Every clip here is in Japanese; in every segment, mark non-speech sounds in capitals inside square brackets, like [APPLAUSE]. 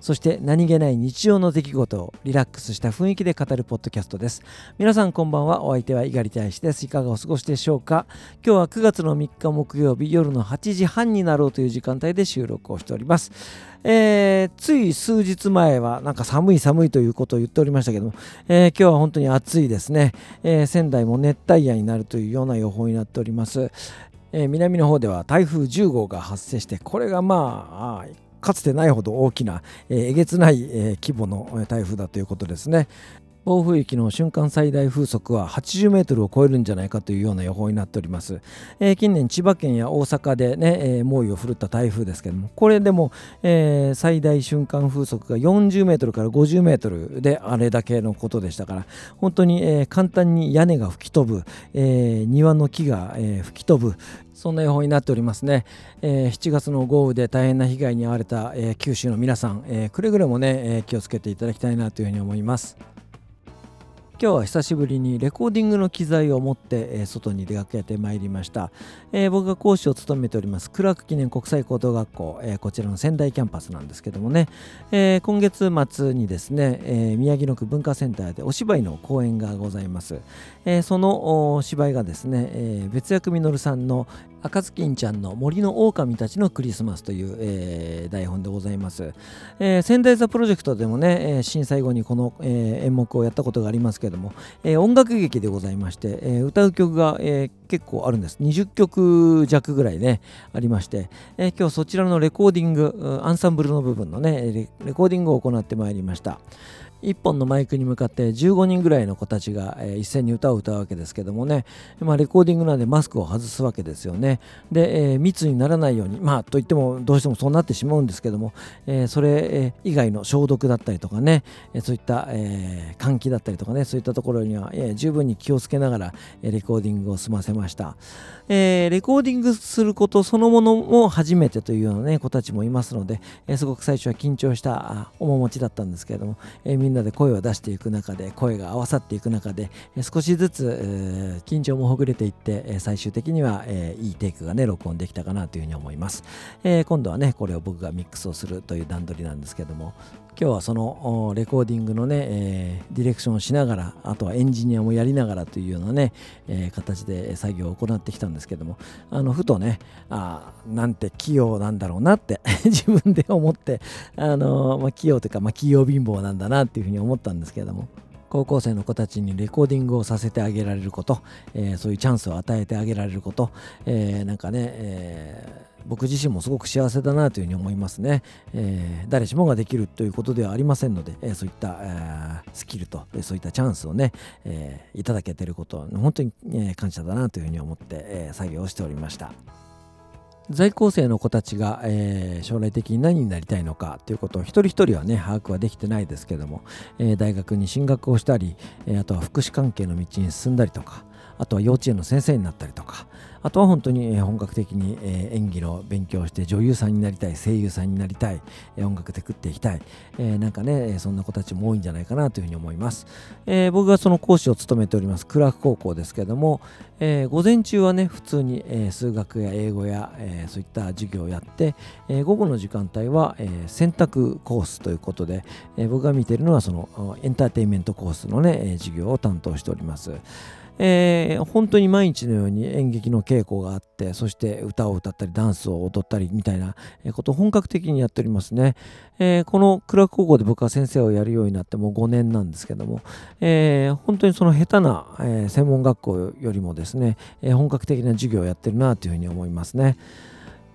そして何気ない日常の出来事をリラックスした雰囲気で語るポッドキャストです。皆さんこんばんは。お相手は猪狩大使ですいかがお過ごしでしょうか。今日は9月の3日木曜日夜の8時半になろうという時間帯で収録をしております。えー、つい数日前はなんか寒い寒いということを言っておりましたけども、えー、今日は本当に暑いですね、えー、仙台も熱帯夜になるというような予報になっております、え南の方では台風10号が発生してこれがまあかつてないほど大きな、えー、えげつない、えー、規模の台風だということですね。暴風域の瞬間最大風速は80メートルを超えるんじゃないかというような予報になっております。えー、近年千葉県や大阪でね、えー、猛威を振るった台風ですけども、これでも、えー、最大瞬間風速が40メートルから50メートルであれだけのことでしたから、本当に、えー、簡単に屋根が吹き飛ぶ、えー、庭の木が、えー、吹き飛ぶ、そんな予報になっておりますね。えー、7月の豪雨で大変な被害に遭われた、えー、九州の皆さん、えー、くれぐれもね、えー、気をつけていただきたいなというふうに思います。今日は久しぶりにレコーディングの機材を持って、え、外に出かけてまいりました、えー、僕が講師を務めておりますクラーク記念国際高等学校、えー、こちらの仙台キャンパスなんですけどもね、え今月末にですね、え宮城野区文化センターでお芝居の公演がございます、えそのお芝居がですね、え別役実さんの赤ずきんちゃんの森の狼たちのクリスマスという、えー、台本でございます、えー、仙台座プロジェクトでもね、えー、震災後にこの、えー、演目をやったことがありますけども、えー、音楽劇でございまして、えー、歌う曲が、えー、結構あるんです。20曲弱ぐらいねありまして、えー、今日そちらのレコーディングアンサンブルの部分のねレコーディングを行ってまいりました。1本のマイクに向かって15人ぐらいの子たちが、一斉に歌を歌うわけですけどもね、まあ、レコーディングなんでマスクを外すわけですよね。で、えー、密にならないようにまあといってもどうしてもそうなってしまうんですけども、えー、それ以外の消毒だったりとかねそういった、え換気だったりとかねそういったところには、え十分に気をつけながらレコーディングを済ませました、えレコーディングすることそのものも初めてというようなね子たちもいますので、えすごく最初は緊張した面持ちだったんですけども、えーんなで声を出していく中で声が合わさっていく中で少しずつ緊張もほぐれていって最終的にはいいテイクがね録音できたかなというふうに思います。今度はねこれを僕がミックスをするという段取りなんですけども今日はそのレコーディングのね、えー、ディレクションをしながらあとはエンジニアもやりながらというようなね、えー、形で作業を行ってきたんですけどもあのふとねあなんて器用なんだろうなって [LAUGHS] 自分で思ってあの、まあ、器用というか、まあ、器用貧乏なんだなっていうふうに思ったんですけれども高校生の子たちにレコーディングをさせてあげられること、えー、そういうチャンスを与えてあげられること、えー、なんかね、えー、僕自身もすごく幸せだなというふうに思いますね、え誰しもができるということではありませんので、えそういった、えスキルと、えそういったチャンスをね、えいただけてること本当に、え感謝だなというふうに思って、え作業をしておりました。在校生の子たちが、えー、将来的に何になりたいのかということを一人一人はね把握はできてないですけども、えー、大学に進学をしたり、えー、あとは福祉関係の道に進んだりとかあとは幼稚園の先生になったりとかあとは本当に本格的に演技の勉強をして女優さんになりたい声優さんになりたい音楽で食っていきたい、えー、なんかねそんな子たちも多いんじゃないかなというふうに思います、えー、僕がその講師を務めておりますクラーク高校ですけども、えー、午前中はね普通に、数学や英語や、えそういった授業をやって、え午後の時間帯は、え選択コースということで、え僕が見ているのはそのエンターテインメントコースのね授業を担当しております。えー、本当に毎日のように演劇の稽古があってそして歌を歌ったりダンスを踊ったりみたいなことを本格的にやっておりますね、えー、このクラーク高校で僕は先生をやるようになってもう5年なんですけども、えー、本当にその下手な、え専門学校よりもですね、え本格的な授業をやってるなというふうに思いますね。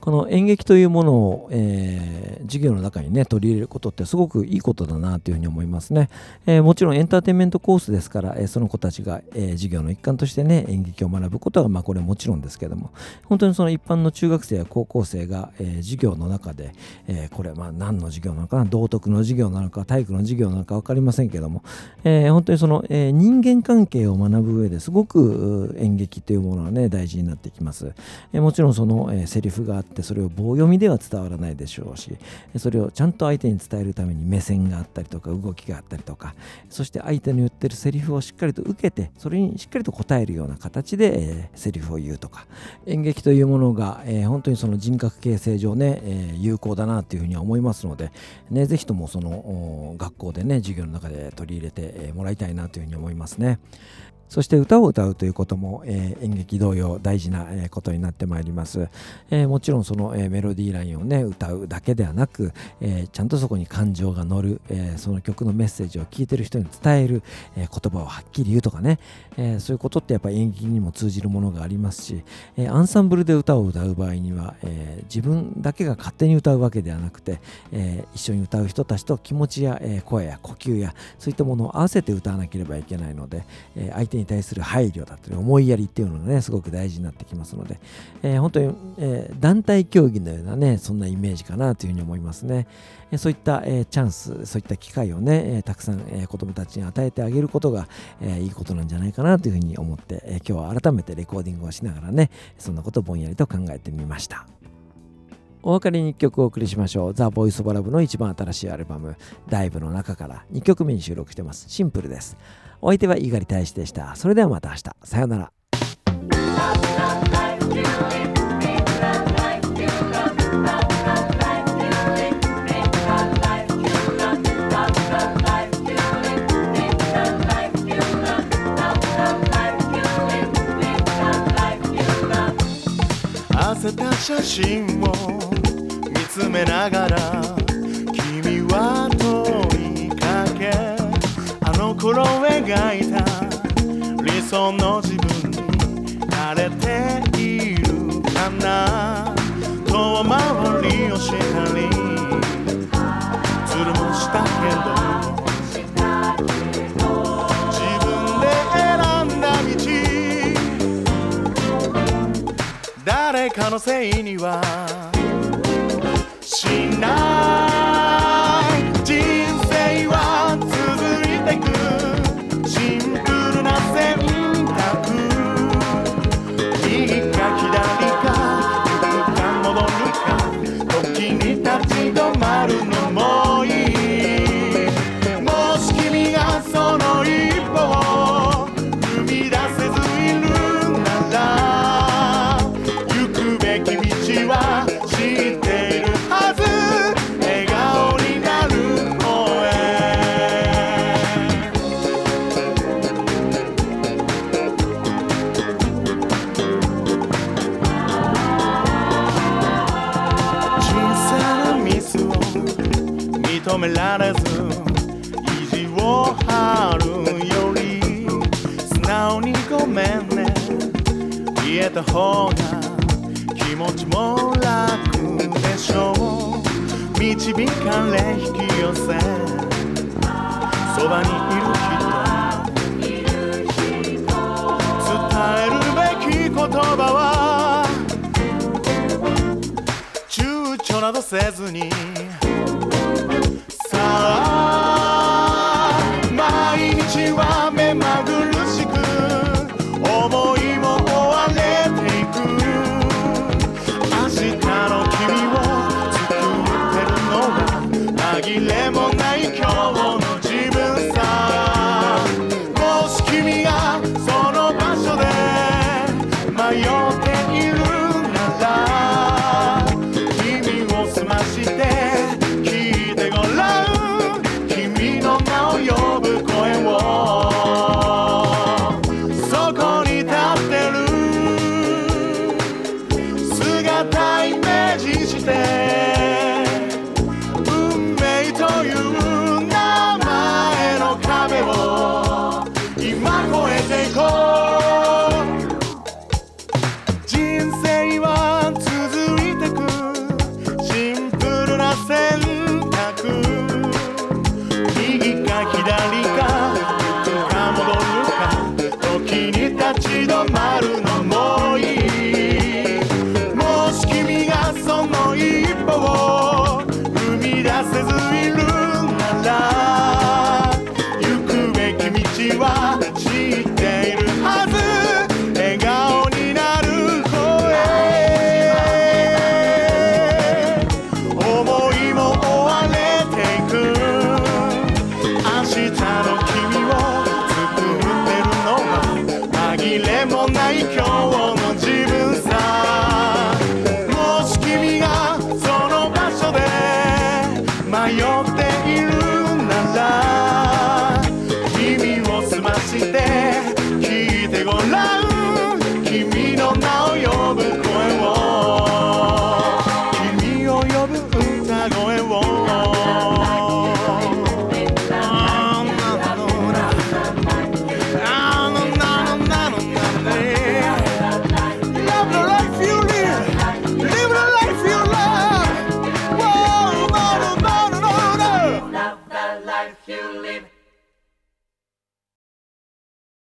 この演劇というものを、えー、授業の中にね取り入れることってすごくいいことだなというふうに思いますね、えー、もちろんエンターテインメントコースですから、えー、その子たちが、え授業の一環としてね演劇を学ぶことはまあこれもちろんですけども本当にその一般の中学生や高校生が、え授業の中で、えこれまあ何の授業なのかな道徳の授業なのか体育の授業なのか分かりませんけども、え本当にその、え人間関係を学ぶ上ですごく演劇というものはね大事になってきます、えもちろんその、えセリフがってそれを棒読みでは伝わらないでしょうしそれをちゃんと相手に伝えるために目線があったりとか動きがあったりとかそして相手の言ってるセリフをしっかりと受けてそれにしっかりと答えるような形で、えー、セリフを言うとか演劇というものが、えー、本当にその人格形成上ね、えー、有効だなというふうには思いますので、ね、ぜひともその学校でね授業の中で取り入れてもらいたいなというふうに思いますね。そして歌を歌うということも、えー、演劇同様大事な、えー、ことになってまいります、えー、もちろんその、えメロディーラインをね歌うだけではなく、えちゃんとそこに感情が乗る、えその曲のメッセージを聞いてる人に伝える、え言葉をはっきり言うとかね、えそういうことってやっぱり演劇にも通じるものがありますし、えアンサンブルで歌を歌う場合には、え自分だけが勝手に歌うわけではなくて、え一緒に歌う人たちと気持ちや、え声や呼吸やそういったものを合わせて歌わなければいけないので、え相手に対する配慮だったり思いやりっていうのがねすごく大事になってきますので、えー、本当に、えー、団体競技のようなねそんなイメージかなというふうに思いますね、えー、そういった、えチャンスそういった機会をね、えたくさん、え子どもたちに与えてあげることが、えいいことなんじゃないかなというふうに思って、え今日は改めてレコーディングをしながらねそんなことをぼんやりと考えてみました。お別れに1曲お送りしましょう。ザ・ボイス・オブ・ラブの一番新しいアルバム、ダイブの中から2曲目に収録してます。シンプルです。お相手は猪狩大使でした。それではまた明日。さようなら。写真をめながら君は問いかけあの頃描いた理想の自分に慣れているかな。遠回りをしたりつるもしたけど誰かのせいにはしない。人生は続いてく。シンプルな選択右か左か右か戻るか時に立ち止まるのも方が気持ちも楽でしょう。導かれ引き寄せ。そばにいる人。伝えるべき言葉は躊躇などせずに。cada